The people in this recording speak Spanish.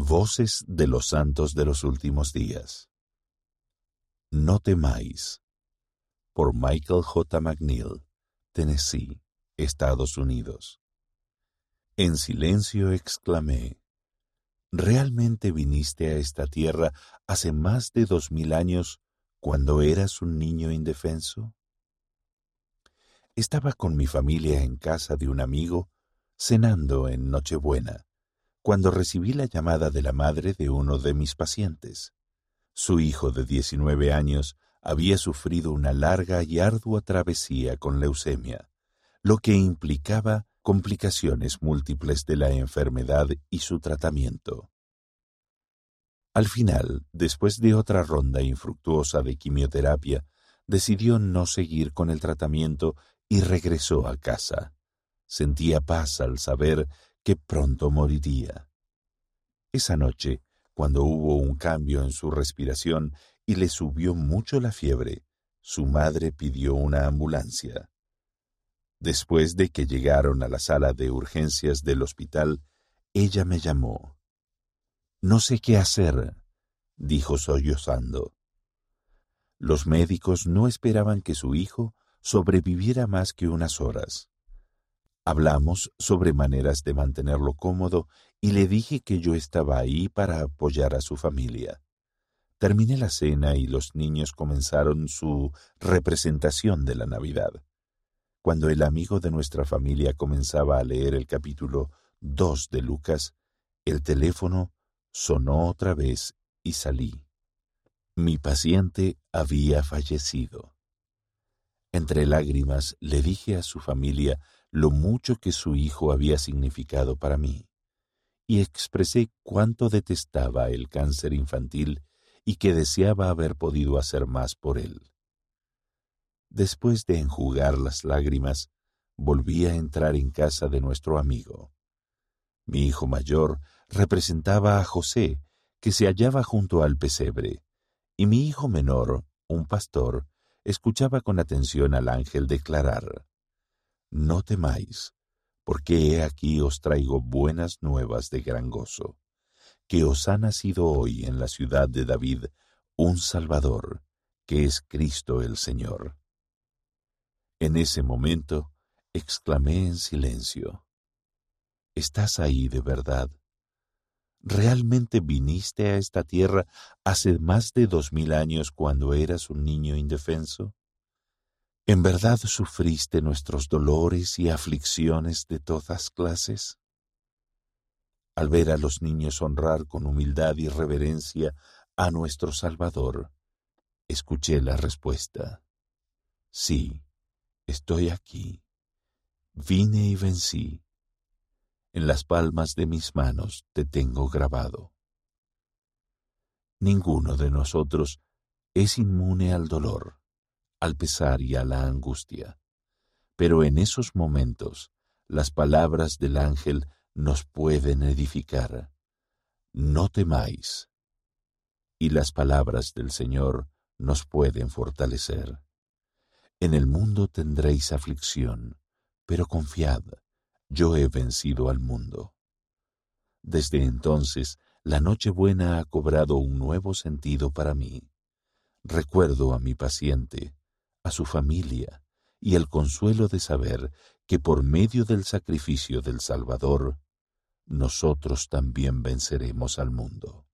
Voces de los Santos de los Últimos Días. No temáis. Por Michael J. McNeil, Tennessee, Estados Unidos. En silencio exclamé, ¿realmente viniste a esta tierra hace más de dos mil años cuando eras un niño indefenso? Estaba con mi familia en casa de un amigo, cenando en Nochebuena cuando recibí la llamada de la madre de uno de mis pacientes. Su hijo de 19 años había sufrido una larga y ardua travesía con leucemia, lo que implicaba complicaciones múltiples de la enfermedad y su tratamiento. Al final, después de otra ronda infructuosa de quimioterapia, decidió no seguir con el tratamiento y regresó a casa. Sentía paz al saber que pronto moriría. Esa noche, cuando hubo un cambio en su respiración y le subió mucho la fiebre, su madre pidió una ambulancia. Después de que llegaron a la sala de urgencias del hospital, ella me llamó. No sé qué hacer, dijo sollozando. Los médicos no esperaban que su hijo sobreviviera más que unas horas. Hablamos sobre maneras de mantenerlo cómodo y le dije que yo estaba ahí para apoyar a su familia. Terminé la cena y los niños comenzaron su representación de la Navidad. Cuando el amigo de nuestra familia comenzaba a leer el capítulo 2 de Lucas, el teléfono sonó otra vez y salí. Mi paciente había fallecido. Entre lágrimas le dije a su familia lo mucho que su hijo había significado para mí, y expresé cuánto detestaba el cáncer infantil y que deseaba haber podido hacer más por él. Después de enjugar las lágrimas, volví a entrar en casa de nuestro amigo. Mi hijo mayor representaba a José, que se hallaba junto al pesebre, y mi hijo menor, un pastor, escuchaba con atención al ángel declarar, No temáis, porque he aquí os traigo buenas nuevas de gran gozo, que os ha nacido hoy en la ciudad de David un Salvador, que es Cristo el Señor. En ese momento exclamé en silencio, ¿Estás ahí de verdad? ¿Realmente viniste a esta tierra hace más de dos mil años cuando eras un niño indefenso? ¿En verdad sufriste nuestros dolores y aflicciones de todas clases? Al ver a los niños honrar con humildad y reverencia a nuestro Salvador, escuché la respuesta. Sí, estoy aquí. Vine y vencí en las palmas de mis manos te tengo grabado. Ninguno de nosotros es inmune al dolor, al pesar y a la angustia, pero en esos momentos las palabras del ángel nos pueden edificar. No temáis. Y las palabras del Señor nos pueden fortalecer. En el mundo tendréis aflicción, pero confiad, yo he vencido al mundo. Desde entonces, la Nochebuena ha cobrado un nuevo sentido para mí. Recuerdo a mi paciente, a su familia, y el consuelo de saber que por medio del sacrificio del Salvador, nosotros también venceremos al mundo.